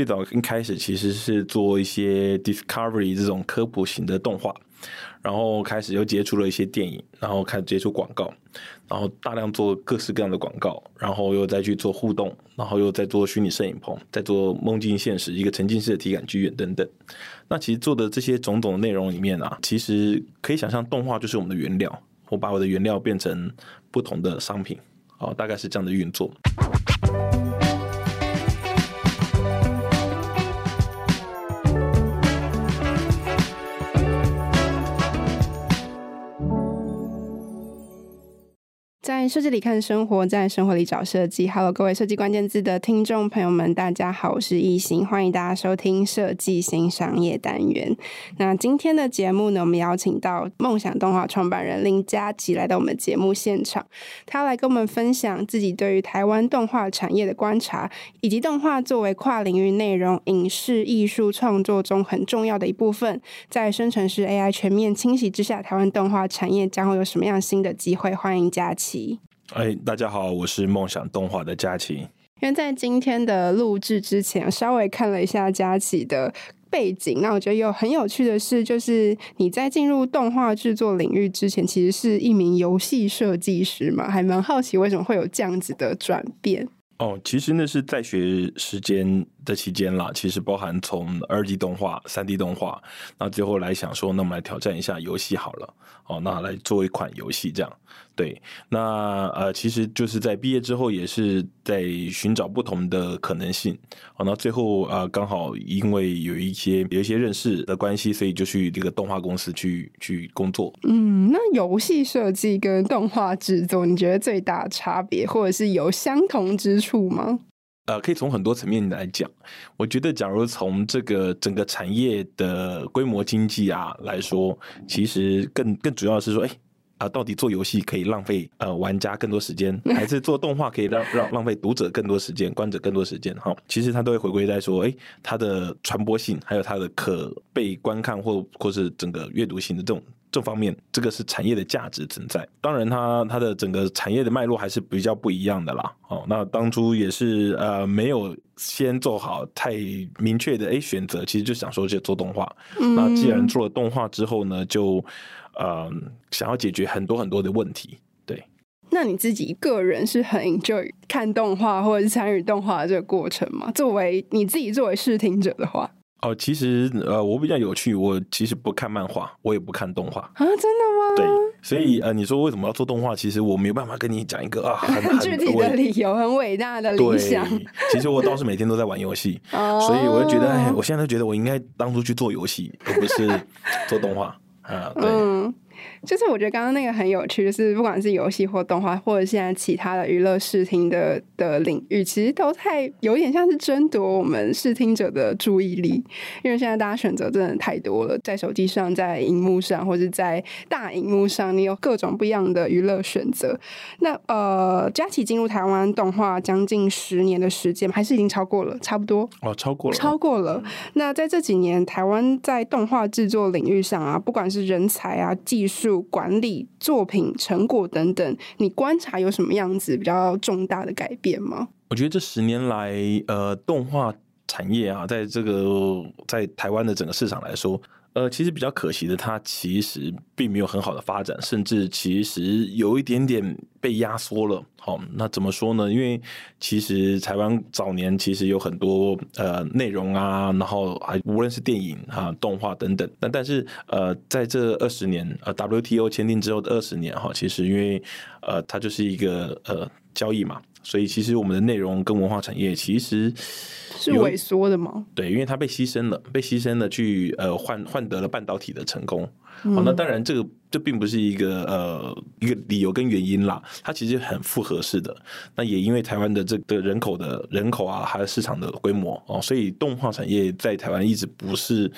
最早一开始其实是做一些 Discovery 这种科普型的动画，然后开始又接触了一些电影，然后开始接触广告，然后大量做各式各样的广告，然后又再去做互动，然后又再做虚拟摄影棚，再做梦境现实一个沉浸式的体感剧院等等。那其实做的这些种种的内容里面啊，其实可以想象动画就是我们的原料，我把我的原料变成不同的商品，哦，大概是这样的运作。在设计里看生活，在生活里找设计。Hello，各位设计关键字的听众朋友们，大家好，我是艺兴，欢迎大家收听设计新商业单元。那今天的节目呢，我们邀请到梦想动画创办人林佳琪来到我们节目现场，他来跟我们分享自己对于台湾动画产业的观察，以及动画作为跨领域内容、影视艺术创作中很重要的一部分，在生成式 AI 全面侵袭之下，台湾动画产业将会有什么样新的机会？欢迎佳琪。哎，大家好，我是梦想动画的佳琪。因为在今天的录制之前，稍微看了一下佳琪的背景，那我觉得有很有趣的是，就是你在进入动画制作领域之前，其实是一名游戏设计师嘛，还蛮好奇为什么会有这样子的转变。哦，其实那是在学时间的期间啦，其实包含从二 D 动画、三 D 动画，那最后来想说，那我们来挑战一下游戏好了，哦，那来做一款游戏这样。对，那呃，其实就是在毕业之后，也是在寻找不同的可能性。好，那最后啊，刚好因为有一些有一些认识的关系，所以就去这个动画公司去去工作。嗯，那游戏设计跟动画制作，你觉得最大差别，或者是有相同之处吗？呃，可以从很多层面来讲。我觉得，假如从这个整个产业的规模经济啊来说，其实更更主要的是说，哎。啊，到底做游戏可以浪费呃玩家更多时间，还是做动画可以让让浪费读者更多时间、观者更多时间？哈，其实它都会回归在说，哎，它的传播性，还有它的可被观看或或是整个阅读性的这种这方面，这个是产业的价值存在。当然它，它它的整个产业的脉络还是比较不一样的啦。哦，那当初也是呃没有先做好太明确的诶选择，其实就想说就做动画。那既然做了动画之后呢，就。嗯，想要解决很多很多的问题，对。那你自己个人是很 enjoy 看动画或者是参与动画的这个过程吗？作为你自己作为视听者的话，哦，其实呃，我比较有趣，我其实不看漫画，我也不看动画啊，真的吗？对，所以呃，你说为什么要做动画？其实我没有办法跟你讲一个啊很，很具体的理由，很伟大的理想。其实我倒是每天都在玩游戏，所以我就觉得，哎，我现在都觉得我应该当初去做游戏，而不是做动画。啊，对。嗯就是我觉得刚刚那个很有趣，就是不管是游戏或动画，或者现在其他的娱乐视听的的领域，其实都太有点像是争夺我们视听者的注意力。因为现在大家选择真的太多了，在手机上、在荧幕上，或者在大荧幕上，你有各种不一样的娱乐选择。那呃，佳琪进入台湾动画将近十年的时间，还是已经超过了，差不多哦，超过了，超过了。那在这几年，台湾在动画制作领域上啊，不管是人才啊、技术。术管理作品成果等等，你观察有什么样子比较重大的改变吗？我觉得这十年来，呃，动画产业啊，在这个在台湾的整个市场来说。呃，其实比较可惜的，它其实并没有很好的发展，甚至其实有一点点被压缩了。好，那怎么说呢？因为其实台湾早年其实有很多呃内容啊，然后还无论是电影啊、动画等等。但但是呃，在这二十年呃 WTO 签订之后的二十年哈，其实因为呃它就是一个呃交易嘛，所以其实我们的内容跟文化产业其实。是萎缩的吗？对，因为它被牺牲了，被牺牲了去呃换换得了半导体的成功。嗯、好，那当然这个这并不是一个呃一个理由跟原因啦，它其实很复合式的。那也因为台湾的这个人口的人口啊，还有市场的规模哦，所以动画产业在台湾一直不是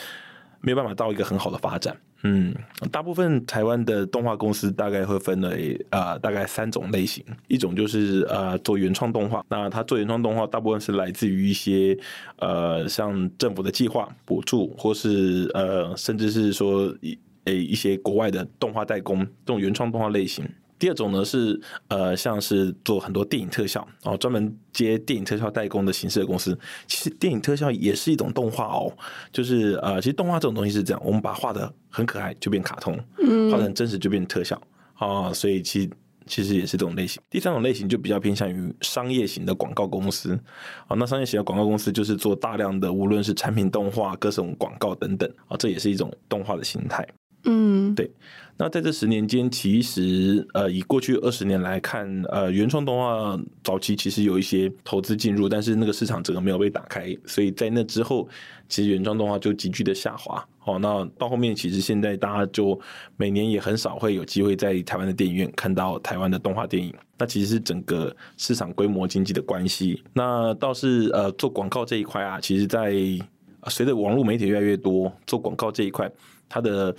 没有办法到一个很好的发展。嗯，大部分台湾的动画公司大概会分为、呃，大概三种类型。一种就是呃做原创动画，那他做原创动画大部分是来自于一些呃像政府的计划补助，或是呃甚至是说一诶一些国外的动画代工这种原创动画类型。第二种呢是呃，像是做很多电影特效哦，专门接电影特效代工的形式的公司。其实电影特效也是一种动画哦，就是呃，其实动画这种东西是这样，我们把画的很可爱就变卡通，嗯，画的很真实就变特效啊，哦，所以其实。其实也是这种类型。第三种类型就比较偏向于商业型的广告公司啊，那商业型的广告公司就是做大量的，无论是产品动画、各种广告等等啊，这也是一种动画的形态。嗯，对。那在这十年间，其实呃，以过去二十年来看，呃，原创动画早期其实有一些投资进入，但是那个市场整个没有被打开，所以在那之后，其实原创动画就急剧的下滑。哦，那到后面其实现在大家就每年也很少会有机会在台湾的电影院看到台湾的动画电影。那其实是整个市场规模经济的关系。那倒是呃，做广告这一块啊，其实在随着网络媒体越来越多，做广告这一块它的。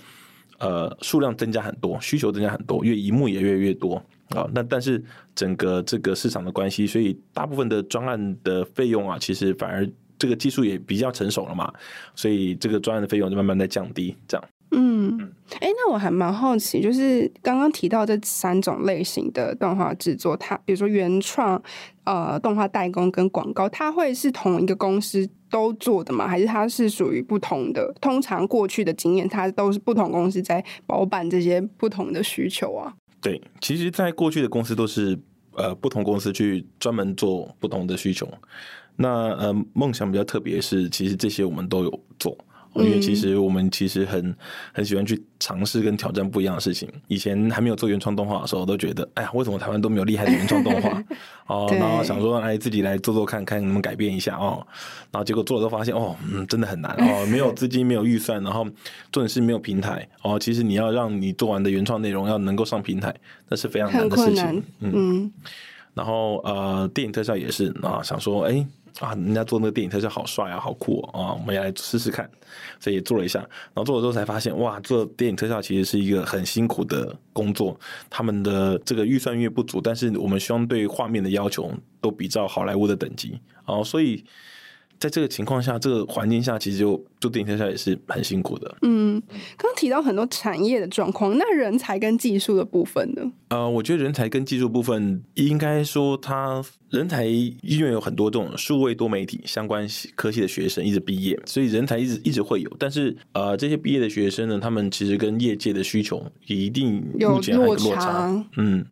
呃，数量增加很多，需求增加很多，因为荧幕也越来越多啊。那但是整个这个市场的关系，所以大部分的专案的费用啊，其实反而这个技术也比较成熟了嘛，所以这个专案的费用就慢慢在降低，这样。嗯，哎、欸，那我还蛮好奇，就是刚刚提到这三种类型的动画制作，它比如说原创、呃，动画代工跟广告，它会是同一个公司都做的吗？还是它是属于不同的？通常过去的经验，它都是不同公司在包办这些不同的需求啊。对，其实，在过去的公司都是呃不同公司去专门做不同的需求。那呃，梦想比较特别是，其实这些我们都有做。因为其实我们其实很很喜欢去尝试跟挑战不一样的事情。以前还没有做原创动画的时候，我都觉得，哎呀，为什么台湾都没有厉害的原创动画？哦，然后想说，哎，自己来做做看看能不能改变一下哦。然后结果做了都发现，哦，嗯，真的很难哦，没有资金，没有预算，然后重点是没有平台哦。其实你要让你做完的原创内容要能够上平台，那是非常难的事情。嗯，嗯，然后呃，电影特效也是啊，想说，哎。啊，人家做那个电影特效好帅啊，好酷啊！我们也来试试看，所以也做了一下。然后做了之后才发现，哇，做电影特效其实是一个很辛苦的工作。他们的这个预算越不足，但是我们希望对画面的要求都比照好莱坞的等级啊，所以。在这个情况下，这个环境下，其实就做电影特效也是很辛苦的。嗯，刚刚提到很多产业的状况，那人才跟技术的部分呢？呃，我觉得人才跟技术部分，应该说他人才因为有很多这种数位多媒体相关科系的学生一直毕业，所以人才一直一直会有。但是呃，这些毕业的学生呢，他们其实跟业界的需求也一定目前还有落差。嗯。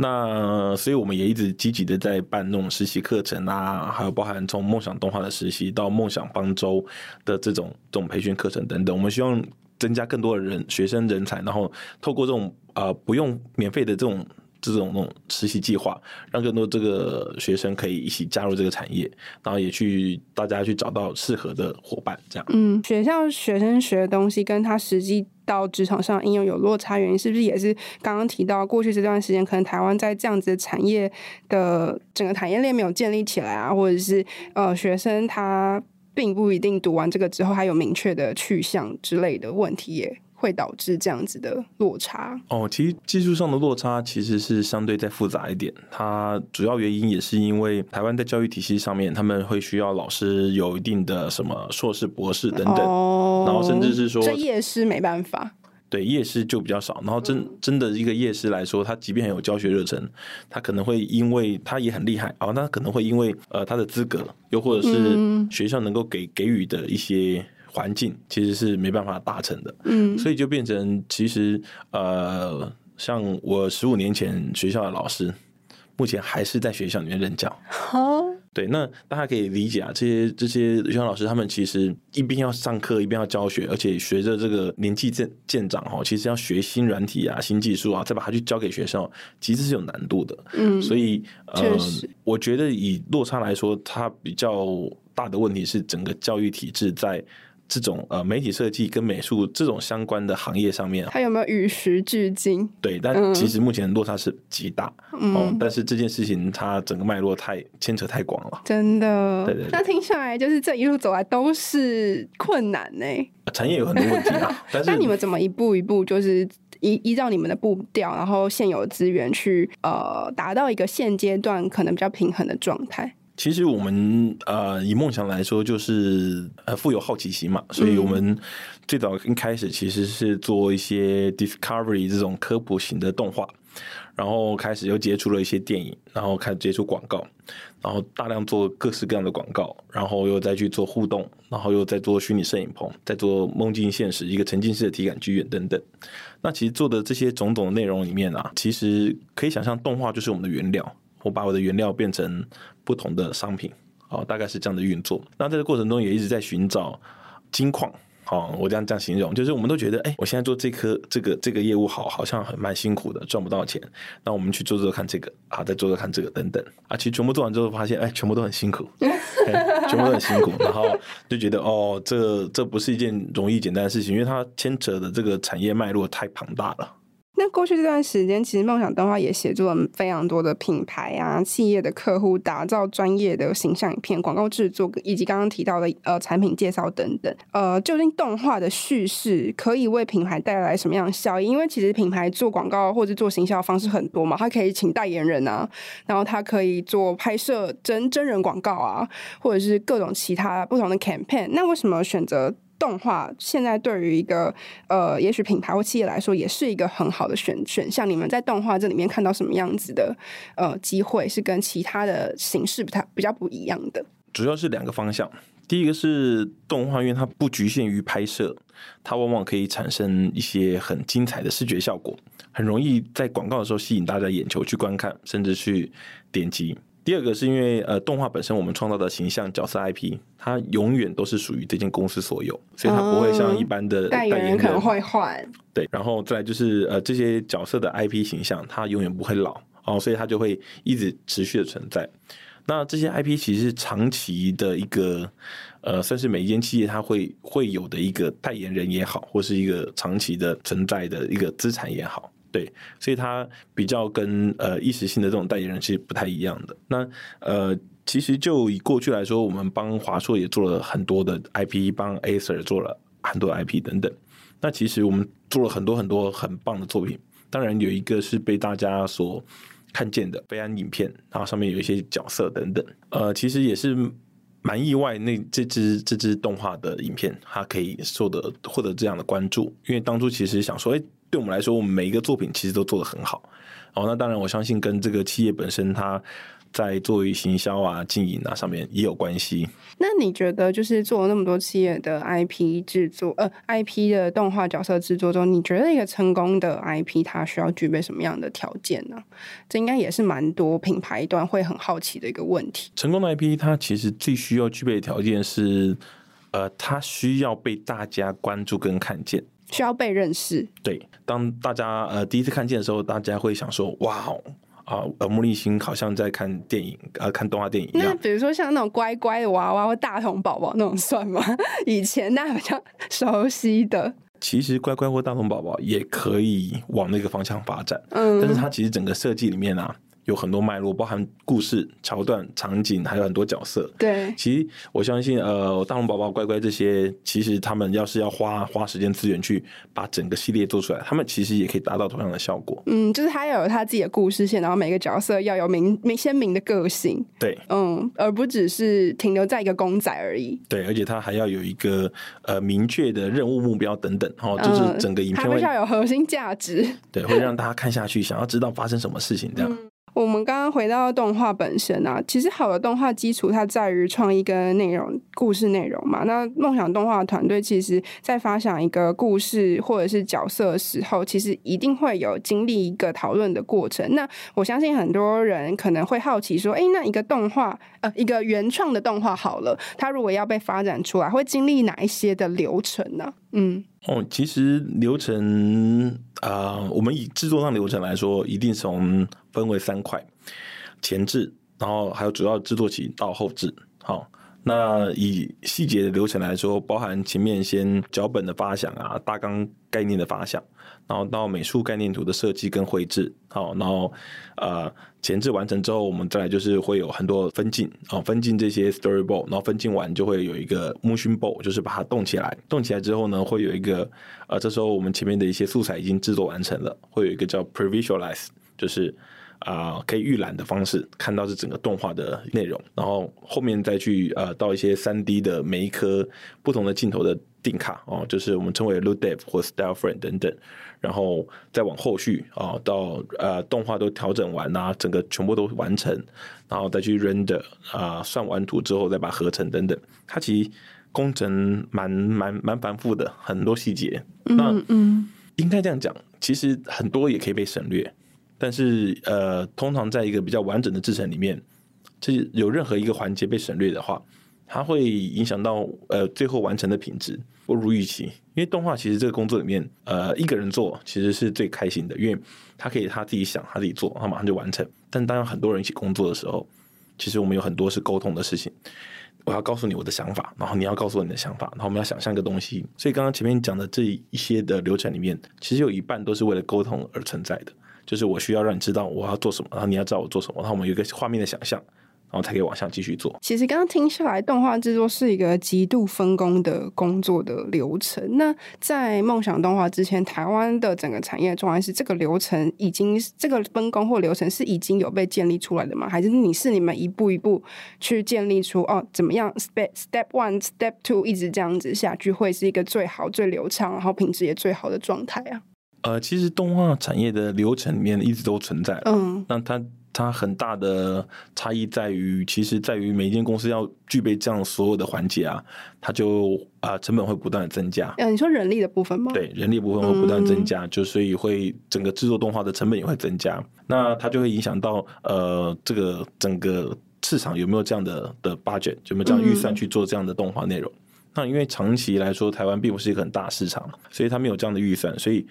那所以我们也一直积极的在办那种实习课程啊，还有包含从梦想动画的实习到梦想方舟的这种这种培训课程等等，我们希望增加更多的人学生人才，然后透过这种呃不用免费的这种这种那种实习计划，让更多这个学生可以一起加入这个产业，然后也去大家去找到适合的伙伴，这样。嗯，学校学生学的东西跟他实际。到职场上应用有落差，原因是不是也是刚刚提到过去这段时间，可能台湾在这样子的产业的整个产业链没有建立起来啊，或者是呃学生他并不一定读完这个之后还有明确的去向之类的问题耶。会导致这样子的落差哦。其实技术上的落差其实是相对再复杂一点。它主要原因也是因为台湾在教育体系上面，他们会需要老师有一定的什么硕士、博士等等，哦、然后甚至是说这夜师没办法。对，夜师就比较少。然后真真的一个夜师来说，他即便很有教学热忱，他可能会因为他也很厉害啊，那可能会因为呃他的资格，又或者是学校能够给给予的一些。环境其实是没办法达成的，嗯，所以就变成其实呃，像我十五年前学校的老师，目前还是在学校里面任教。哦，对，那大家可以理解啊，这些这些学校老师他们其实一边要上课，一边要教学，而且随着这个年纪渐渐长哈，其实要学新软体啊、新技术啊，再把它去教给学校，其实是有难度的。嗯，所以呃，我觉得以落差来说，它比较大的问题是整个教育体制在。这种呃媒体设计跟美术这种相关的行业上面，它有没有与时俱进？对，但其实目前落差是极大。嗯、哦，但是这件事情它整个脉络太牵扯太广了，真的。对对对。那听下来，就是这一路走来都是困难呢。产业有很多问题啊，但是那你们怎么一步一步，就是依依照你们的步调，然后现有资源去呃达到一个现阶段可能比较平衡的状态？其实我们呃以梦想来说，就是呃富有好奇心嘛，所以我们最早一开始其实是做一些 discovery 这种科普型的动画。然后开始又接触了一些电影，然后开始接触广告，然后大量做各式各样的广告，然后又再去做互动，然后又在做虚拟摄影棚，在做梦境现实一个沉浸式的体感剧院等等。那其实做的这些种种的内容里面啊，其实可以想象动画就是我们的原料，我把我的原料变成不同的商品，哦，大概是这样的运作。那在这个过程中也一直在寻找金矿。哦，我这样这样形容，就是我们都觉得，哎，我现在做这颗这个这个业务好，好像很蛮辛苦的，赚不到钱。那我们去做做看这个啊，再做做看这个等等啊，其实全部做完之后发现，哎，全部都很辛苦，全部都很辛苦。然后就觉得，哦，这这不是一件容易简单的事情，因为它牵扯的这个产业脉络太庞大了。那过去这段时间，其实梦想动画也协助了非常多的品牌啊、企业的客户打造专业的形象影片、广告制作，以及刚刚提到的呃产品介绍等等。呃，究竟动画的叙事可以为品牌带来什么样的效益？因为其实品牌做广告或者做行销方式很多嘛，它可以请代言人啊，然后它可以做拍摄真真人广告啊，或者是各种其他不同的 campaign。那为什么选择？动画现在对于一个呃，也许品牌或企业来说，也是一个很好的选选项。你们在动画这里面看到什么样子的呃机会，是跟其他的形式不太比较不一样的？主要是两个方向。第一个是动画，因为它不局限于拍摄，它往往可以产生一些很精彩的视觉效果，很容易在广告的时候吸引大家眼球去观看，甚至去点击。第二个是因为呃，动画本身我们创造的形象角色 IP，它永远都是属于这间公司所有，所以它不会像一般的代言人、嗯、可能会换。对，然后再来就是呃，这些角色的 IP 形象它永远不会老哦，所以它就会一直持续的存在。那这些 IP 其实是长期的一个呃，算是每一间企业它会会有的一个代言人也好，或是一个长期的存在的一个资产也好。对，所以它比较跟呃一时性的这种代言人其实不太一样的。那呃，其实就以过去来说，我们帮华硕也做了很多的 IP，帮 Acer 做了很多 IP 等等。那其实我们做了很多很多很棒的作品。当然有一个是被大家所看见的飞安影片，然后上面有一些角色等等。呃，其实也是蛮意外，那这支这支动画的影片它可以受得获得这样的关注，因为当初其实想说，哎。对我们来说，我们每一个作品其实都做得很好。哦，那当然，我相信跟这个企业本身它在作为行销啊、经营啊上面也有关系。那你觉得，就是做了那么多企业的 IP 制作，呃，IP 的动画角色制作中，你觉得一个成功的 IP 它需要具备什么样的条件呢？这应该也是蛮多品牌端会很好奇的一个问题。成功的 IP 它其实最需要具备的条件是，呃，它需要被大家关注跟看见。需要被认识。对，当大家呃第一次看见的时候，大家会想说：“哇哦，啊，耳目一新，好像在看电影，呃，看动画电影一样。”那比如说像那种乖乖的娃娃或大童宝宝那种算吗？以前大家比较熟悉的。其实乖乖或大童宝宝也可以往那个方向发展，嗯，但是它其实整个设计里面啊。有很多脉络，包含故事桥段、场景，还有很多角色。对，其实我相信，呃，大龙宝宝、乖乖这些，其实他们要是要花花时间资源去把整个系列做出来，他们其实也可以达到同样的效果。嗯，就是他要有他自己的故事线，然后每个角色要有明明鲜明的个性。对，嗯，而不只是停留在一个公仔而已。对，而且他还要有一个呃明确的任务目标等等，哦，就是整个影片会、要有核心价值。对，会让大家看下去，想要知道发生什么事情这样。嗯我们刚刚回到动画本身啊，其实好的动画基础它在于创意跟内容、故事内容嘛。那梦想动画团队其实，在发想一个故事或者是角色的时候，其实一定会有经历一个讨论的过程。那我相信很多人可能会好奇说，诶，那一个动画，呃，一个原创的动画好了，它如果要被发展出来，会经历哪一些的流程呢？嗯，哦，其实流程啊、我们以制作上流程来说，一定从分为三块：前置，然后还有主要制作期到后置。好，那以细节的流程来说，包含前面先脚本的发想啊，大纲概念的发想。然后到美术概念图的设计跟绘制，好，然后呃前置完成之后，我们再来就是会有很多分镜啊，分镜这些 storyboard，然后分镜完就会有一个 motion board，就是把它动起来，动起来之后呢，会有一个呃这时候我们前面的一些素材已经制作完成了，会有一个叫 previsualize，就是啊、呃，可以预览的方式看到这整个动画的内容，然后后面再去呃到一些三 D 的每一颗不同的镜头的定卡哦，就是我们称为 Loop Depth 或 Style Frame 等等，然后再往后续啊、哦、到呃动画都调整完啊，整个全部都完成，然后再去 Render 啊、呃，算完图之后再把它合成等等，它其实工程蛮蛮蛮繁复的，很多细节。那嗯，应该这样讲，其实很多也可以被省略。但是，呃，通常在一个比较完整的制程里面，就是有任何一个环节被省略的话，它会影响到呃最后完成的品质不如预期。因为动画其实这个工作里面，呃，一个人做其实是最开心的，因为他可以他自己想，他自己做，他马上就完成。但当很多人一起工作的时候，其实我们有很多是沟通的事情。我要告诉你我的想法，然后你要告诉我你的想法，然后我们要想象一个东西。所以刚刚前面讲的这一些的流程里面，其实有一半都是为了沟通而存在的。就是我需要让你知道我要做什么，然后你要知道我做什么，然后我们有一个画面的想象，然后才可以往下继续做。其实刚刚听下来，动画制作是一个极度分工的工作的流程。那在梦想动画之前，台湾的整个产业状态是这个流程已经这个分工或流程是已经有被建立出来的吗？还是你是你们一步一步去建立出哦？怎么样？Step Step One Step Two 一直这样子下去，会是一个最好、最流畅，然后品质也最好的状态啊？呃，其实动画产业的流程里面一直都存在。嗯，那它它很大的差异在于，其实在于每一间公司要具备这样所有的环节啊，它就啊、呃、成本会不断的增加。嗯，你说人力的部分吗？对，人力部分会不断增加，嗯、就所以会整个制作动画的成本也会增加。那它就会影响到呃这个整个市场有没有这样的的 budget，有没有这样预算去做这样的动画内容？嗯、那因为长期来说，台湾并不是一个很大市场，所以它没有这样的预算，所以。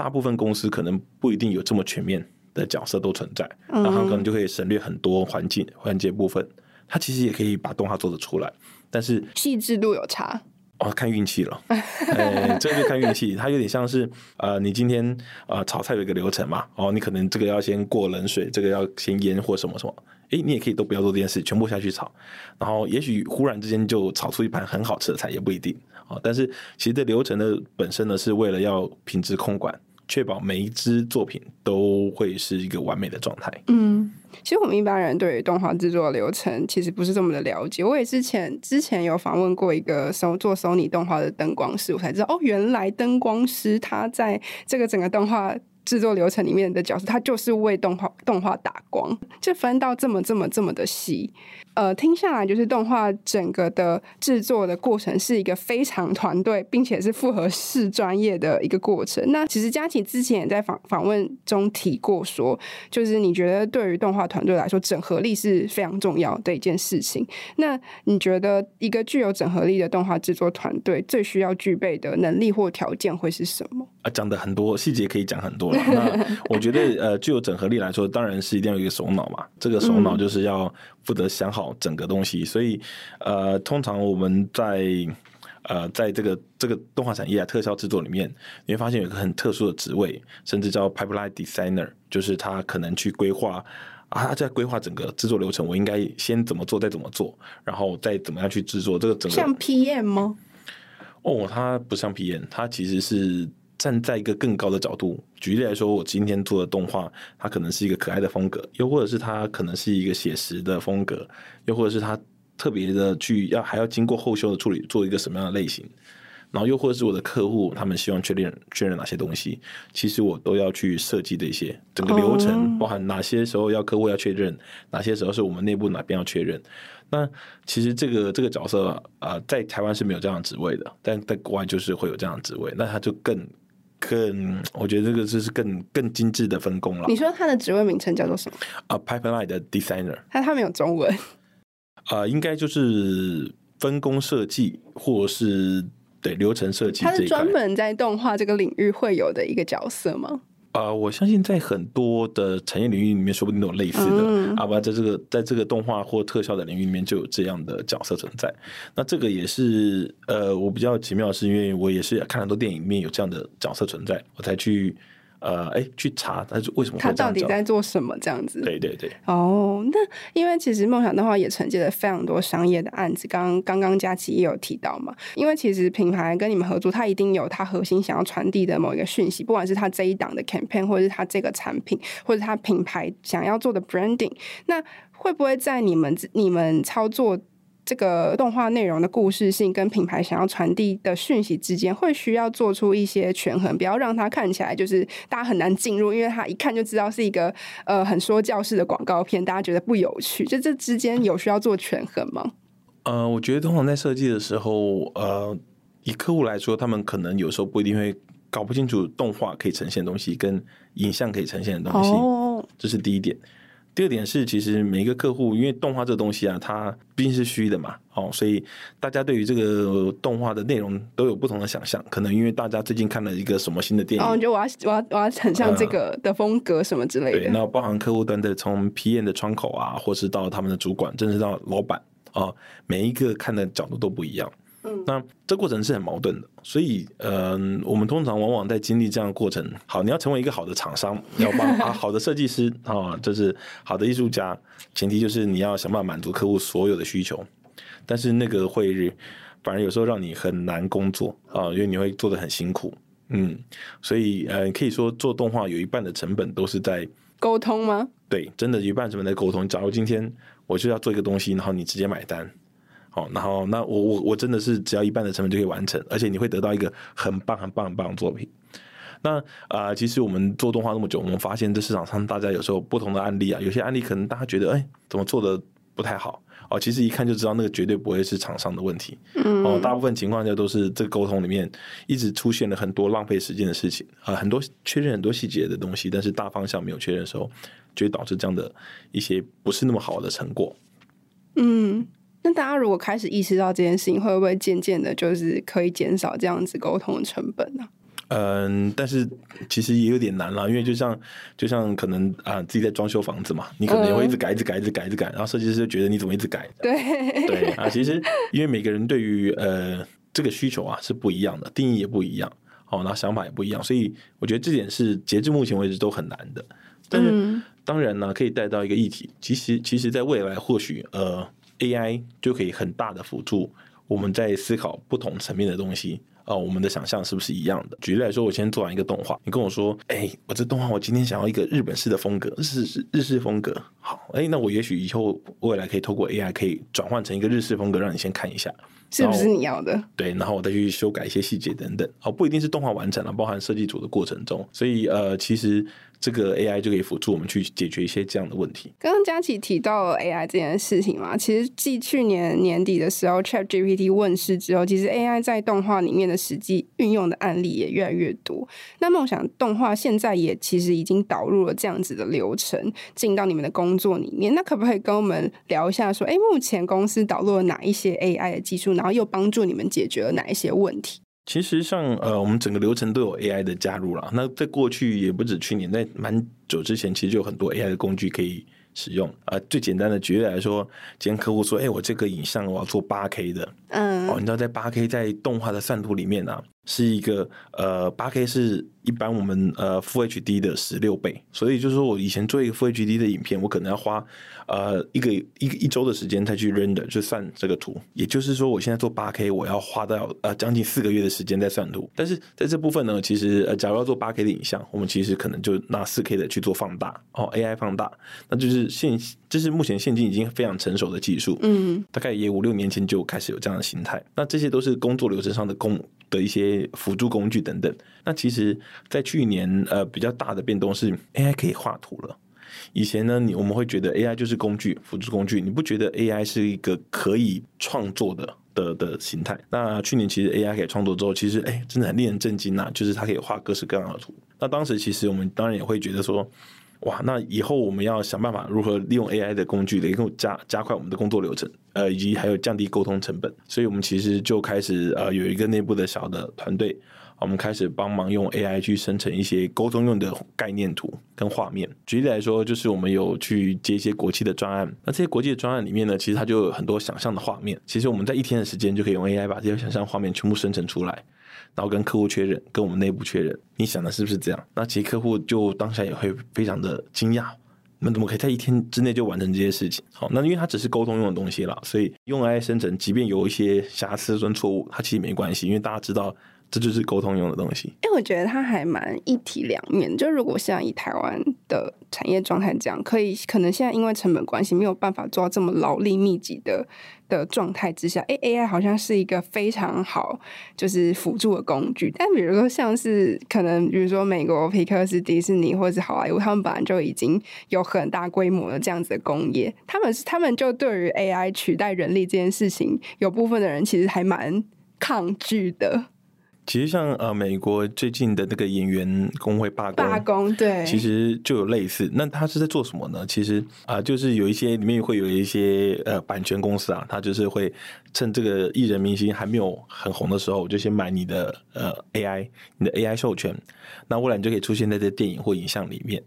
大部分公司可能不一定有这么全面的角色都存在，然后可能就可以省略很多环境环节部分。它其实也可以把动画做得出来，但是细致度有差哦，看运气了。哎，这就看运气，它有点像是呃，你今天呃炒菜有一个流程嘛，哦，你可能这个要先过冷水，这个要先腌或什么什么，哎，你也可以都不要做这件事，全部下去炒，然后也许忽然之间就炒出一盘很好吃的菜，也不一定啊。但是其实这流程的本身呢，是为了要品质控管。确保每一支作品都会是一个完美的状态。嗯，其实我们一般人对于动画制作流程其实不是这么的了解。我也之前之前有访问过一个收做 Sony 动画的灯光师，我才知道哦，原来灯光师他在这个整个动画制作流程里面的角色，他就是为动画动画打光，就分到这么这么这么的细。呃，听下来就是动画整个的制作的过程是一个非常团队，并且是复合式专业的一个过程。那其实佳琪之前也在访访问中提过说，就是你觉得对于动画团队来说，整合力是非常重要的一件事情。那你觉得一个具有整合力的动画制作团队最需要具备的能力或条件会是什么？啊，讲的很多细节可以讲很多了。那我觉得呃，具有整合力来说，当然是一定要有一个首脑嘛。这个首脑就是要负责想好整个东西，所以呃，通常我们在呃，在这个这个动画产业啊，特效制作里面，你会发现有一个很特殊的职位，甚至叫 pipeline designer，就是他可能去规划啊，他在规划整个制作流程，我应该先怎么做，再怎么做，然后再怎么样去制作这个整个。像 PM 吗？哦，他不像 PM，他其实是。站在一个更高的角度，举例来说，我今天做的动画，它可能是一个可爱的风格，又或者是它可能是一个写实的风格，又或者是它特别的去要还要经过后修的处理，做一个什么样的类型，然后又或者是我的客户他们希望确认确认哪些东西，其实我都要去设计这些整个流程，包含哪些时候要客户要确认，哪些时候是我们内部哪边要确认。那其实这个这个角色啊、呃，在台湾是没有这样的职位的，但在国外就是会有这样的职位，那他就更。更，我觉得这个就是更更精致的分工了。你说他的职位名称叫做什么？啊、uh,，pipeline 的 designer。他他没有中文。啊，uh, 应该就是分工设计，或是对流程设计。他是专门在动画这个领域会有的一个角色吗？啊，uh, 我相信在很多的产业领域里面，说不定都有类似的。嗯、啊，不，在这个在这个动画或特效的领域里面，就有这样的角色存在。那这个也是呃，我比较奇妙的是，因为我也是看很多电影里面有这样的角色存在，我才去呃，哎，去查他是为什么他到底在做什么这样子？对对对。哦，那因为其实梦想的话也承接了非常多商业的案子，刚刚刚佳琪也有提到嘛。因为其实品牌跟你们合作，他一定有他核心想要传递的某一个讯息，不管是他这一档的 campaign，或者是他这个产品，或者他品牌想要做的 branding，那会不会在你们你们操作？这个动画内容的故事性跟品牌想要传递的讯息之间，会需要做出一些权衡，不要让它看起来就是大家很难进入，因为它一看就知道是一个呃很说教式的广告片，大家觉得不有趣。就这之间有需要做权衡吗？呃，我觉得通常在设计的时候，呃，以客户来说，他们可能有时候不一定会搞不清楚动画可以呈现的东西跟影像可以呈现的东西，哦，这是第一点。第二点是，其实每一个客户，因为动画这个东西啊，它毕竟是虚的嘛，哦，所以大家对于这个动画的内容都有不同的想象。可能因为大家最近看了一个什么新的电影，哦，你觉得我要我要我要很像这个的风格什么之类的。呃、对，那包含客户端的从 PM 的窗口啊，或是到他们的主管，甚至到老板啊、哦，每一个看的角度都不一样。嗯，那这过程是很矛盾的，所以，嗯、呃，我们通常往往在经历这样的过程。好，你要成为一个好的厂商，你 要帮啊，好的设计师啊，就是好的艺术家，前提就是你要想办法满足客户所有的需求。但是那个会反而有时候让你很难工作啊，因为你会做得很辛苦。嗯，所以呃，可以说做动画有一半的成本都是在沟通吗？对，真的有一半成本在沟通。假如今天我就要做一个东西，然后你直接买单。好，然后那我我我真的是只要一半的成本就可以完成，而且你会得到一个很棒很棒很棒的作品。那啊、呃，其实我们做动画那么久，我们发现这市场上大家有时候不同的案例啊，有些案例可能大家觉得哎，怎么做的不太好哦，其实一看就知道那个绝对不会是厂商的问题。嗯，哦，大部分情况下都是这个沟通里面一直出现了很多浪费时间的事情啊、呃，很多确认很多细节的东西，但是大方向没有确认的时候，就会导致这样的一些不是那么好的成果。嗯。那大家如果开始意识到这件事情，会不会渐渐的，就是可以减少这样子沟通的成本呢？嗯，但是其实也有点难了，因为就像就像可能啊，自己在装修房子嘛，你可能也会一直改，一直改，一直改，一直改，然后设计师就觉得你怎么一直改？对对啊，其实因为每个人对于呃这个需求啊是不一样的，定义也不一样，哦，然后想法也不一样，所以我觉得这点是截至目前为止都很难的。但是当然呢，可以带到一个议题，其实其实在未来或许呃。AI 就可以很大的辅助我们在思考不同层面的东西哦，我们的想象是不是一样的？举例来说，我先做完一个动画，你跟我说，哎，我这动画我今天想要一个日本式的风格，日式日式风格，好，哎，那我也许以后未来可以透过 AI 可以转换成一个日式风格，让你先看一下，是不是你要的？对，然后我再去修改一些细节等等，哦，不一定是动画完成了，包含设计组的过程中，所以呃，其实。这个 AI 就可以辅助我们去解决一些这样的问题。刚刚佳琪提到 AI 这件事情嘛，其实继去年年底的时候，ChatGPT 问世之后，其实 AI 在动画里面的实际运用的案例也越来越多。那梦想动画现在也其实已经导入了这样子的流程进到你们的工作里面。那可不可以跟我们聊一下说，说哎，目前公司导入了哪一些 AI 的技术，然后又帮助你们解决了哪一些问题？其实像呃，我们整个流程都有 AI 的加入了。那在过去也不止去年，在蛮久之前，其实就有很多 AI 的工具可以使用。啊、呃，最简单的举例来说，今天客户说：“哎，我这个影像我要做八 K 的。”嗯，哦，你知道在八 K 在动画的算图里面呢、啊，是一个呃八 K 是。一般我们呃 Full HD 的十六倍，所以就是说我以前做一个 Full HD 的影片，我可能要花呃一个一个一周的时间才去 render 就算这个图。也就是说，我现在做八 K，我要花到呃将近四个月的时间在算图。但是在这部分呢，其实呃假如要做八 K 的影像，我们其实可能就拿四 K 的去做放大哦，AI 放大，那就是现这是目前现今已经非常成熟的技术。嗯，大概也五六年前就开始有这样的形态。那这些都是工作流程上的工的一些辅助工具等等。那其实，在去年，呃，比较大的变动是 AI 可以画图了。以前呢，你我们会觉得 AI 就是工具，辅助工具，你不觉得 AI 是一个可以创作的的的形态？那去年其实 AI 可以创作之后，其实哎，真的很令人震惊呐，就是它可以画各式各样的图。那当时其实我们当然也会觉得说，哇，那以后我们要想办法如何利用 AI 的工具，能够加加快我们的工作流程，呃，以及还有降低沟通成本。所以我们其实就开始呃有一个内部的小的团队。我们开始帮忙用 AI 去生成一些沟通用的概念图跟画面。举例来说，就是我们有去接一些国际的专案，那这些国际的专案里面呢，其实它就有很多想象的画面。其实我们在一天的时间就可以用 AI 把这些想象画面全部生成出来，然后跟客户确认，跟我们内部确认，你想的是不是这样？那其实客户就当下也会非常的惊讶。那怎么可以在一天之内就完成这些事情？好，那因为它只是沟通用的东西啦，所以用 AI 生成，即便有一些瑕疵跟错误，它其实没关系，因为大家知道。这就是沟通用的东西。因为，我觉得它还蛮一体两面。就如果像以台湾的产业状态这样，可以可能现在因为成本关系没有办法做到这么劳力密集的的状态之下，哎，AI 好像是一个非常好就是辅助的工具。但比如说像是可能比如说美国皮克斯、迪士尼或者是好莱坞，他们本来就已经有很大规模的这样子的工业，他们他们就对于 AI 取代人力这件事情，有部分的人其实还蛮抗拒的。其实像呃美国最近的那个演员工会罢工，罢工对，其实就有类似。那他是在做什么呢？其实啊、呃，就是有一些里面会有一些呃版权公司啊，他就是会趁这个艺人明星还没有很红的时候，我就先买你的呃 AI，你的 AI 授权，那未来你就可以出现在这电影或影像里面。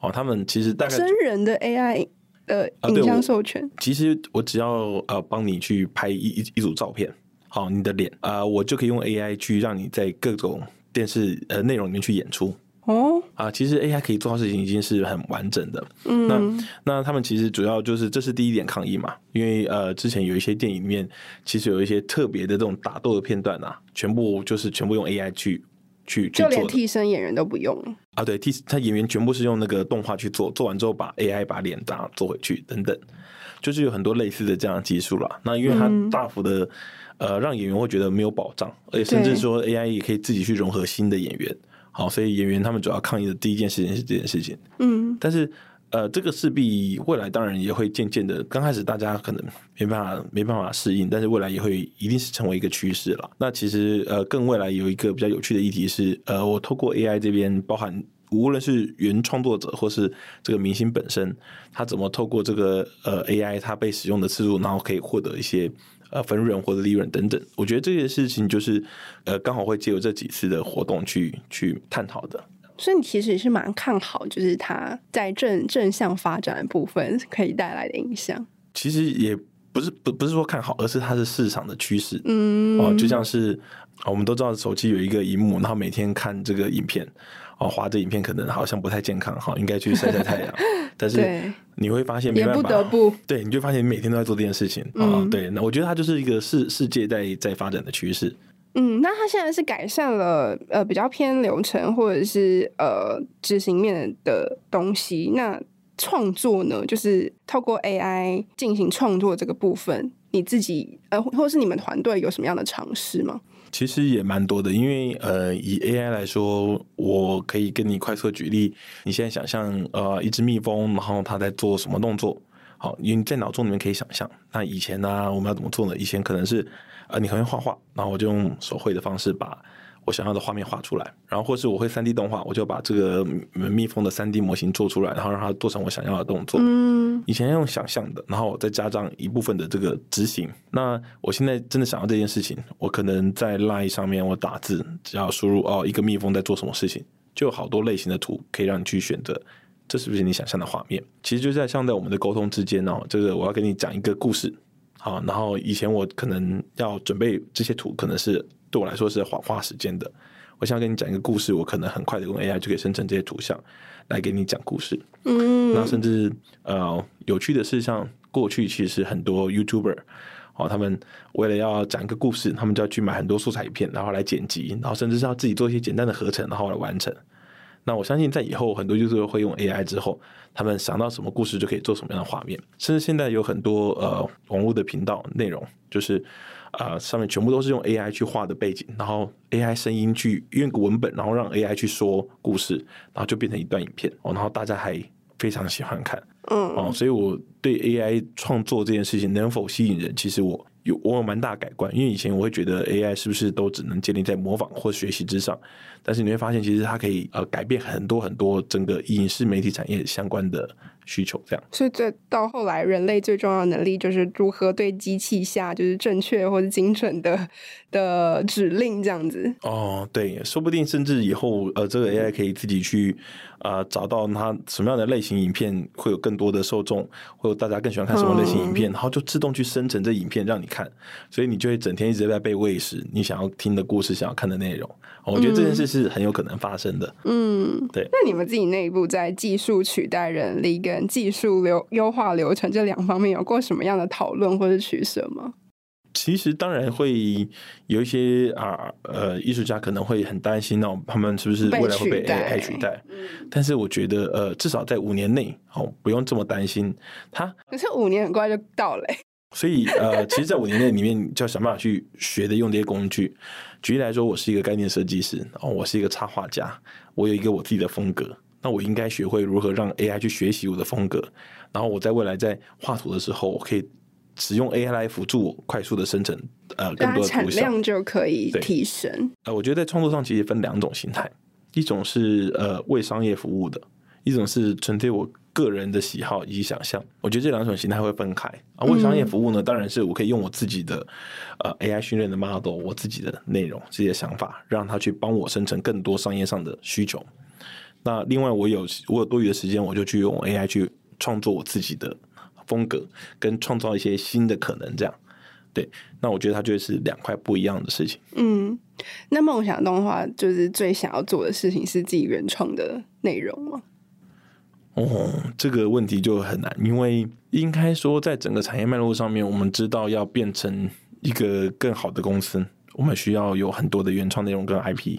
哦，他们其实大概真人的 AI 呃影像授权，啊、其实我只要呃帮你去拍一一一组照片。好，你的脸啊、呃，我就可以用 AI 去让你在各种电视呃内容里面去演出哦。啊，其实 AI 可以做到事情已经是很完整的。嗯，那那他们其实主要就是这是第一点抗议嘛，因为呃之前有一些电影里面其实有一些特别的这种打斗的片段啊，全部就是全部用 AI 去去就连替身演员都不用啊，对，替他演员全部是用那个动画去做，做完之后把 AI 把脸打做回去等等，就是有很多类似的这样的技术啦。那因为它大幅的。呃，让演员会觉得没有保障，而且甚至说 AI 也可以自己去融合新的演员。好，所以演员他们主要抗议的第一件事情是这件事情。嗯，但是呃，这个势必未来当然也会渐渐的，刚开始大家可能没办法没办法适应，但是未来也会一定是成为一个趋势了。那其实呃，更未来有一个比较有趣的议题是，呃，我透过 AI 这边，包含无论是原创作者或是这个明星本身，他怎么透过这个呃 AI，他被使用的次数，然后可以获得一些。呃，分润或者利润等等，我觉得这些事情就是，呃，刚好会借由这几次的活动去去探讨的。所以你其实也是蛮看好，就是它在正正向发展的部分可以带来的影响。其实也不是不不是说看好，而是它是市场的趋势。嗯，哦，就像是我们都知道手机有一个荧幕，然后每天看这个影片。哦，滑着影片可能好像不太健康，哈，应该去晒晒太阳。但是你会发现没办法，也不得不对，你就发现你每天都在做这件事情啊、嗯哦。对，那我觉得它就是一个世世界在在发展的趋势。嗯，那它现在是改善了呃比较偏流程或者是呃执行面的东西。那创作呢，就是透过 AI 进行创作这个部分，你自己呃或者是你们团队有什么样的尝试吗？其实也蛮多的，因为呃，以 AI 来说，我可以跟你快速举例。你现在想象呃，一只蜜蜂，然后它在做什么动作？好，你在脑中里面可以想象。那以前呢、我们要怎么做呢？以前可能是呃，你很会画画，然后我就用手绘的方式把。我想要的画面画出来，然后或是我会三 D 动画，我就把这个蜜蜂的三 D 模型做出来，然后让它做成我想要的动作。嗯，以前用想象的，然后再加上一部分的这个执行。那我现在真的想要这件事情，我可能在 Line 上面我打字，只要输入哦一个蜜蜂在做什么事情，就有好多类型的图可以让你去选择，这是不是你想象的画面？其实就在像在我们的沟通之间哦，这个我要跟你讲一个故事，好，然后以前我可能要准备这些图，可能是。对我来说是花花时间的。我想跟你讲一个故事，我可能很快的用 AI 就可以生成这些图像来给你讲故事。嗯，那甚至呃有趣的是，像过去其实很多 YouTuber 哦，他们为了要讲一个故事，他们就要去买很多素材片，然后来剪辑，然后甚至是要自己做一些简单的合成，然后来完成。那我相信在以后很多 YouTuber 会用 AI 之后，他们想到什么故事就可以做什么样的画面。甚至现在有很多呃网络的频道内容就是。啊、呃，上面全部都是用 AI 去画的背景，然后 AI 声音去用个文本，然后让 AI 去说故事，然后就变成一段影片哦，然后大家还非常喜欢看，嗯哦，所以我对 AI 创作这件事情能否吸引人，其实我有我有蛮大改观，因为以前我会觉得 AI 是不是都只能建立在模仿或学习之上，但是你会发现其实它可以呃改变很多很多整个影视媒体产业相关的需求这样。所以最到后来，人类最重要的能力就是如何对机器下就是正确或者精准的的指令这样子。哦，对，说不定甚至以后呃，这个 AI 可以自己去啊、呃、找到它什么样的类型影片会有更多的受众，或者大家更喜欢看什么类型影片，嗯、然后就自动去生成这影片让你看，所以你就会整天一直在被喂食你想要听的故事、想要看的内容。我觉得这件事是很有可能发生的。嗯，对。那你们自己内部在技术取代人力跟技术流优化流程这两方面有过什么样的讨论或者取舍吗？其实当然会有一些啊呃艺术家可能会很担心哦，他们是不是未来会被 AI 取代？但是我觉得呃至少在五年内哦不用这么担心。他可是五年很快就到了。所以，呃，其实，在五年内里面，就要想办法去学的用这些工具。举例来说，我是一个概念设计师，哦，我是一个插画家，我有一个我自己的风格，那我应该学会如何让 AI 去学习我的风格，然后我在未来在画图的时候，我可以使用 AI 来辅助我快速的生成，呃，更多的图像，产量就可以提升。呃，我觉得在创作上其实分两种形态，一种是呃为商业服务的，一种是纯粹我。个人的喜好以及想象，我觉得这两种形态会分开啊。为商业服务呢，当然是我可以用我自己的呃 AI 训练的 model，我自己的内容、自己的想法，让它去帮我生成更多商业上的需求。那另外，我有我有多余的时间，我就去用 AI 去创作我自己的风格，跟创造一些新的可能。这样，对。那我觉得它就是两块不一样的事情。嗯，那梦想动画就是最想要做的事情是自己原创的内容吗？哦，这个问题就很难，因为应该说，在整个产业脉络上面，我们知道要变成一个更好的公司，我们需要有很多的原创内容跟 IP，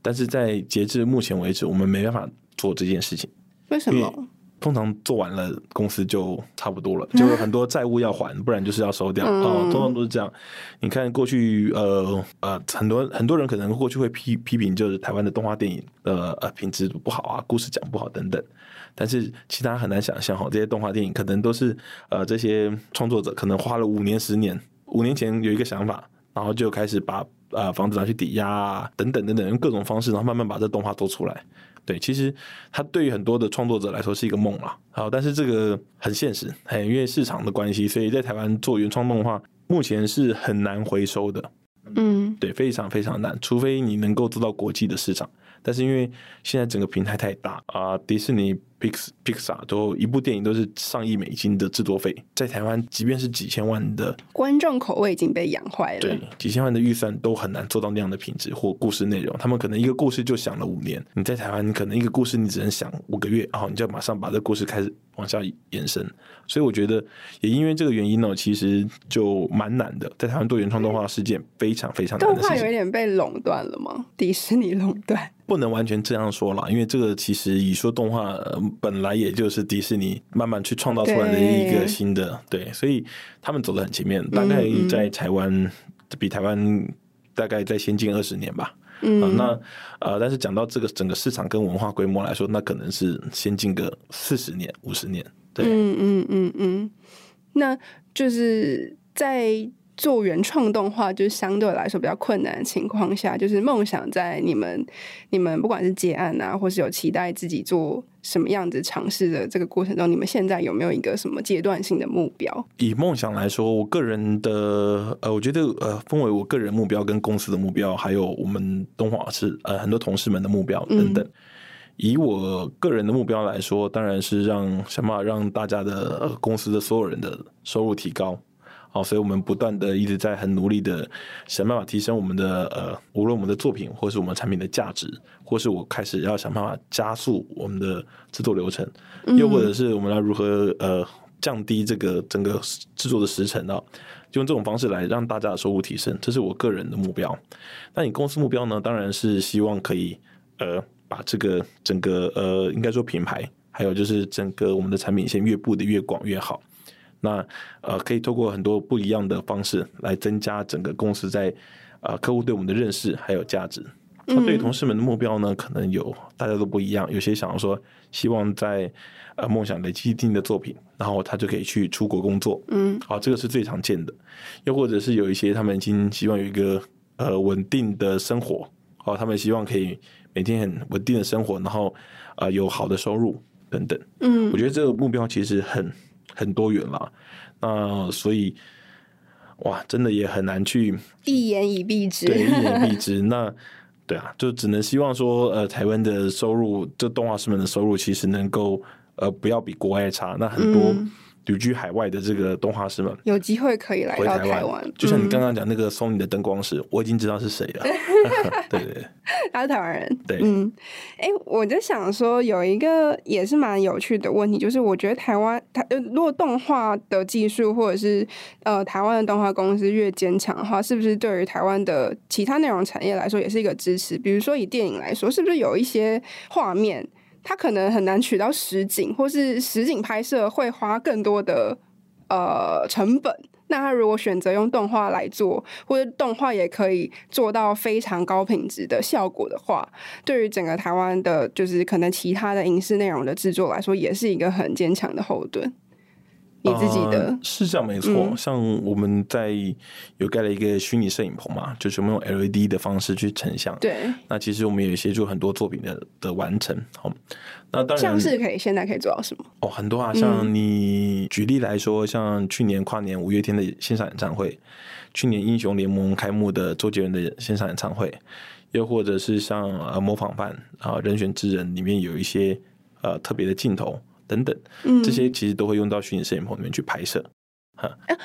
但是在截至目前为止，我们没办法做这件事情。为什么？通常做完了，公司就差不多了，就有很多债务要还，不然就是要收掉。哦，通常都是这样。你看过去，呃呃，很多很多人可能过去会批批评，就是台湾的动画电影的呃品质不好啊，故事讲不好等等。但是其他很难想象哈，这些动画电影可能都是呃这些创作者可能花了五年、十年，五年前有一个想法，然后就开始把呃房子拿去抵押啊，等等等等，用各种方式，然后慢慢把这动画做出来。对，其实它对于很多的创作者来说是一个梦啊。好，但是这个很现实，因为市场的关系，所以在台湾做原创动画目前是很难回收的。嗯，对，非常非常难，除非你能够做到国际的市场。但是因为现在整个平台太大啊，迪士尼、Pix、Pixar 都一部电影都是上亿美金的制作费，在台湾即便是几千万的观众口味已经被养坏了，对，几千万的预算都很难做到那样的品质或故事内容。他们可能一个故事就想了五年，你在台湾你可能一个故事你只能想五个月，然后你就马上把这个故事开始往下延伸。所以我觉得也因为这个原因呢，其实就蛮难的，在台湾做原创动画是件非常非常难的事情。动画有一点被垄断了吗？迪士尼垄断。不能完全这样说啦，因为这个其实以说动画本来也就是迪士尼慢慢去创造出来的一个新的对，对，所以他们走得很前面，大概在台湾、嗯、比台湾大概再先进二十年吧。嗯，啊、那呃，但是讲到这个整个市场跟文化规模来说，那可能是先进个四十年、五十年。对，嗯嗯嗯嗯，那就是在。做原创动画就是相对来说比较困难的情况下，就是梦想在你们、你们不管是接案啊，或是有期待自己做什么样子尝试的这个过程中，你们现在有没有一个什么阶段性的目标？以梦想来说，我个人的呃，我觉得呃，分为我个人目标跟公司的目标，还有我们动画师呃很多同事们的目标等等。嗯、以我个人的目标来说，当然是让想办法让大家的、呃、公司的所有人的收入提高。好，所以我们不断的一直在很努力的想办法提升我们的呃，无论我们的作品，或是我们产品的价值，或是我开始要想办法加速我们的制作流程，又或者是我们要如何呃降低这个整个制作的时程啊，就用这种方式来让大家的收入提升，这是我个人的目标。那你公司目标呢？当然是希望可以呃把这个整个呃应该说品牌，还有就是整个我们的产品线越布的越广越好。那呃，可以透过很多不一样的方式来增加整个公司在呃客户对我们的认识还有价值。那对于同事们的目标呢，可能有大家都不一样。有些想要说希望在呃梦想累积一定的作品，然后他就可以去出国工作。嗯，好，这个是最常见的。又或者是有一些他们已经希望有一个呃稳定的生活，哦，他们希望可以每天很稳定的生活，然后呃有好的收入。等等。嗯，我觉得这个目标其实很很多元啦。那所以，哇，真的也很难去一言以蔽之。对，一言以蔽之。那对啊，就只能希望说，呃，台湾的收入，这动画师们的收入，其实能够呃不要比国外差。那很多。嗯旅居海外的这个动画师们，有机会可以来到台湾。就像你刚刚讲那个 Sony 的灯光师，我已经知道是谁了。对对对，他是台湾人。对，嗯，哎，我就想说，有一个也是蛮有趣的问题，就是我觉得台湾台如果动画的技术或者是呃台湾的动画公司越坚强的话，是不是对于台湾的其他内容产业来说也是一个支持？比如说以电影来说，是不是有一些画面？他可能很难取到实景，或是实景拍摄会花更多的呃成本。那他如果选择用动画来做，或者动画也可以做到非常高品质的效果的话，对于整个台湾的，就是可能其他的影视内容的制作来说，也是一个很坚强的后盾。你自己的、呃、是这样没错，嗯、像我们在有盖了一个虚拟摄影棚嘛，就是我们用 LED 的方式去成像。对，那其实我们也协助很多作品的的完成。好，那当然像是可以现在可以做到什么？哦，很多啊，像你举例来说，嗯、像去年跨年五月天的线上演唱会，去年英雄联盟开幕的周杰伦的线上演唱会，又或者是像呃模仿犯啊人选之人里面有一些呃特别的镜头。等等，这些其实都会用到虚拟摄影棚里面去拍摄。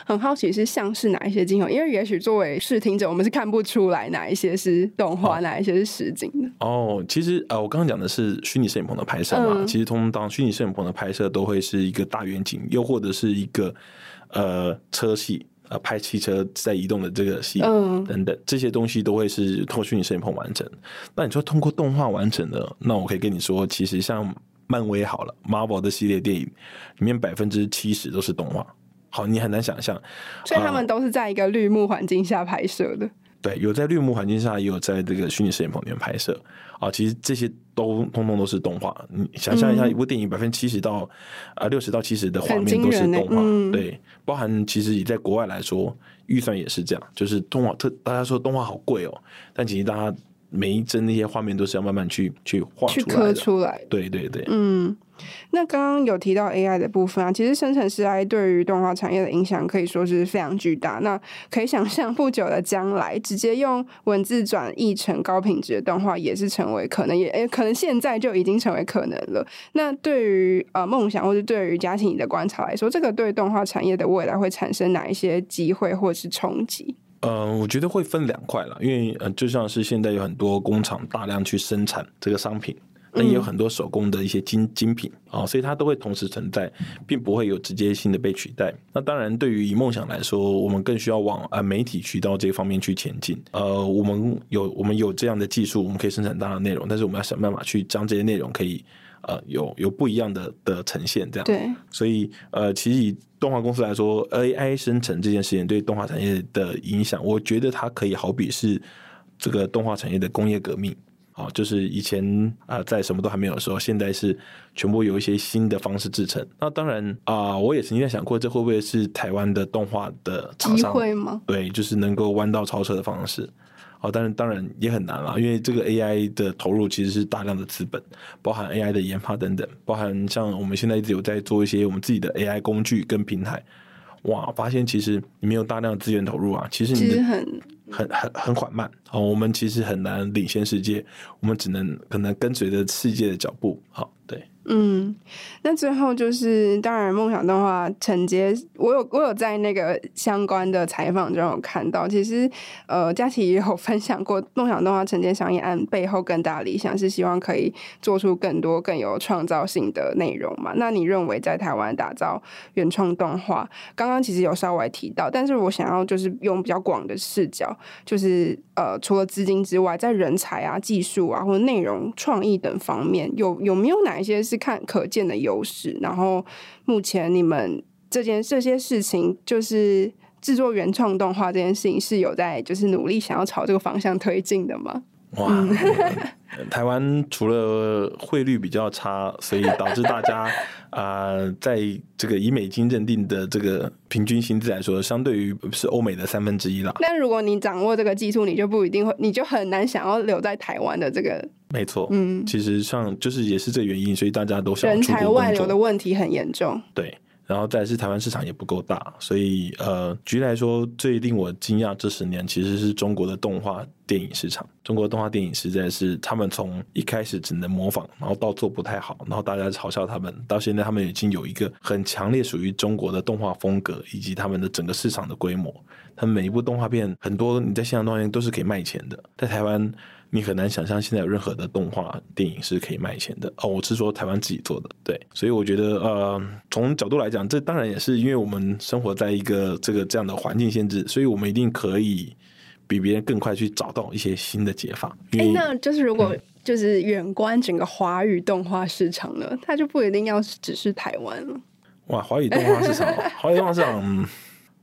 很好奇是像是哪一些镜头？因为也许作为视听者，我们是看不出来哪一些是动画，哦、哪一些是实景的。哦，其实呃，我刚刚讲的是虚拟摄影棚的拍摄嘛。嗯、其实通常虚拟摄影棚的拍摄都会是一个大远景，又或者是一个呃车戏，呃拍汽车在移动的这个戏，嗯，等等这些东西都会是通过虚拟摄影棚完成。那你说通过动画完成的，那我可以跟你说，其实像。漫威好了，Marvel 的系列电影里面百分之七十都是动画。好，你很难想象，所以他们都是在一个绿幕环境下拍摄的。对，有在绿幕环境下，也有在这个虚拟摄影棚里面拍摄。啊，其实这些都通通都是动画。你想象一下，一部电影百分之七十到啊六十到七十的画面都是动画。嗯、对，包含其实也在国外来说，预算也是这样，就是动画特大家说动画好贵哦，但其实大家。每一帧那些画面都是要慢慢去去画出来的，去刻出来。对对对，嗯，那刚刚有提到 AI 的部分啊，其实生成式 AI 对于动画产业的影响可以说是非常巨大。那可以想象，不久的将来，直接用文字转译成高品质的动画也是成为可能也，可能现在就已经成为可能了。那对于呃梦想或者对于家庭你的观察来说，这个对动画产业的未来会产生哪一些机会或者是冲击？嗯、呃，我觉得会分两块了，因为呃，就像是现在有很多工厂大量去生产这个商品，那也有很多手工的一些精精品啊、哦，所以它都会同时存在，并不会有直接性的被取代。那当然，对于以梦想来说，我们更需要往呃媒体渠道这方面去前进。呃，我们有我们有这样的技术，我们可以生产大量内容，但是我们要想办法去将这些内容可以。呃，有有不一样的的呈现，这样对，所以呃，其实以动画公司来说，AI 生成这件事情对动画产业的影响，我觉得它可以好比是这个动画产业的工业革命啊，就是以前啊、呃，在什么都还没有的时候，现在是全部有一些新的方式制成。那当然啊、呃，我也曾经在想过，这会不会是台湾的动画的厂商？机会吗？对，就是能够弯道超车的方式。哦，当然，当然也很难啦，因为这个 AI 的投入其实是大量的资本，包含 AI 的研发等等，包含像我们现在一直有在做一些我们自己的 AI 工具跟平台，哇，发现其实你没有大量的资源投入啊，其实你很很很很缓慢。哦，我们其实很难领先世界，我们只能可能跟随着世界的脚步。好，对。嗯，那最后就是，当然梦想动画承接，我有我有在那个相关的采访中有看到，其实呃，佳琪也有分享过，梦想动画承接商业案背后更大理想是希望可以做出更多更有创造性的内容嘛？那你认为在台湾打造原创动画，刚刚其实有稍微提到，但是我想要就是用比较广的视角，就是呃，除了资金之外，在人才啊、技术啊或者内容创意等方面，有有没有哪一些？是看可见的优势，然后目前你们这件这些事情，就是制作原创动画这件事情，是有在就是努力想要朝这个方向推进的吗？哇，台湾除了汇率比较差，所以导致大家啊、呃，在这个以美金认定的这个平均薪资来说，相对于是欧美的三分之一啦。但如果你掌握这个技术，你就不一定会，你就很难想要留在台湾的这个没错，嗯，其实像就是也是这原因，所以大家都想人才外流的问题很严重。对。然后再是台湾市场也不够大，所以呃，举例来说，最令我惊讶这十年其实是中国的动画电影市场。中国动画电影实在是他们从一开始只能模仿，然后到做不太好，然后大家嘲笑他们，到现在他们已经有一个很强烈属于中国的动画风格，以及他们的整个市场的规模。他们每一部动画片，很多你在线上动画片都是可以卖钱的，在台湾。你很难想象现在有任何的动画电影是可以卖钱的哦。我是说台湾自己做的，对，所以我觉得呃，从角度来讲，这当然也是因为我们生活在一个这个这样的环境限制，所以我们一定可以比别人更快去找到一些新的解法。哎、欸，那就是如果就是远观整个华语动画市场呢，它就不一定要只是台湾了。哇，华语动画市场，华语动画市场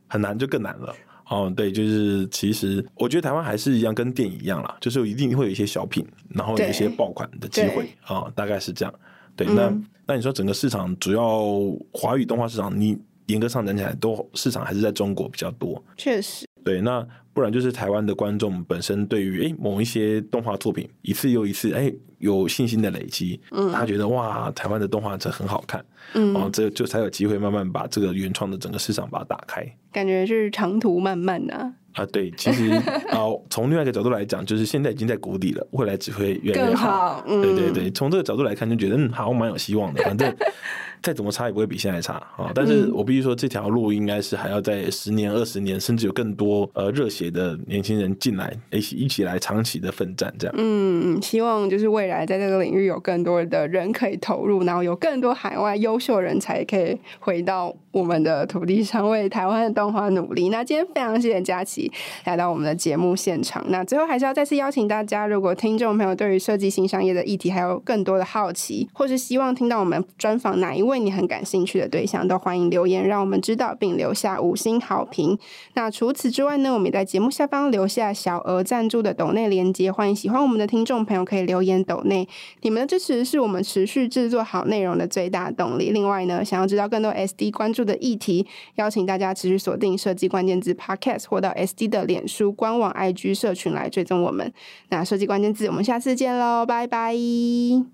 很难，就更难了。哦，对，就是其实我觉得台湾还是一样，跟电影一样啦，就是一定会有一些小品，然后有一些爆款的机会啊、哦，大概是这样。对，嗯、那那你说整个市场主要华语动画市场，你严格上讲起来，都市场还是在中国比较多。确实。对，那不然就是台湾的观众本身对于诶某一些动画作品一次又一次诶有信心的累积，嗯，他觉得哇，台湾的动画这很好看，嗯，然后，这就才有机会慢慢把这个原创的整个市场把它打开。感觉是长途漫漫呐、啊。啊，对，其实 啊，从另外一个角度来讲，就是现在已经在谷底了，未来只会越来越好。好嗯、对对对，从这个角度来看，就觉得嗯，好像蛮有希望的。反正再怎么差也不会比现在差啊。但是我必须说，这条路应该是还要在十年、二十年，甚至有更多呃热血的年轻人进来，一起一起来长期的奋战，这样。嗯，希望就是未来在这个领域有更多的人可以投入，然后有更多海外优秀人才可以回到我们的土地上，为台湾的动画努力。那今天非常谢谢佳琪来到我们的节目现场。那最后还是要再次邀请大家，如果听众朋友对于设计新商业的议题还有更多的好奇，或是希望听到我们专访哪一位为你很感兴趣的对象，都欢迎留言让我们知道，并留下五星好评。那除此之外呢，我们也在节目下方留下小额赞助的抖内连接，欢迎喜欢我们的听众朋友可以留言抖内。你们的支持是我们持续制作好内容的最大动力。另外呢，想要知道更多 SD 关注的议题，邀请大家持续锁定设计关键字 Podcast 或到 SD 的脸书官网、IG 社群来追踪我们。那设计关键字，我们下次见喽，拜拜。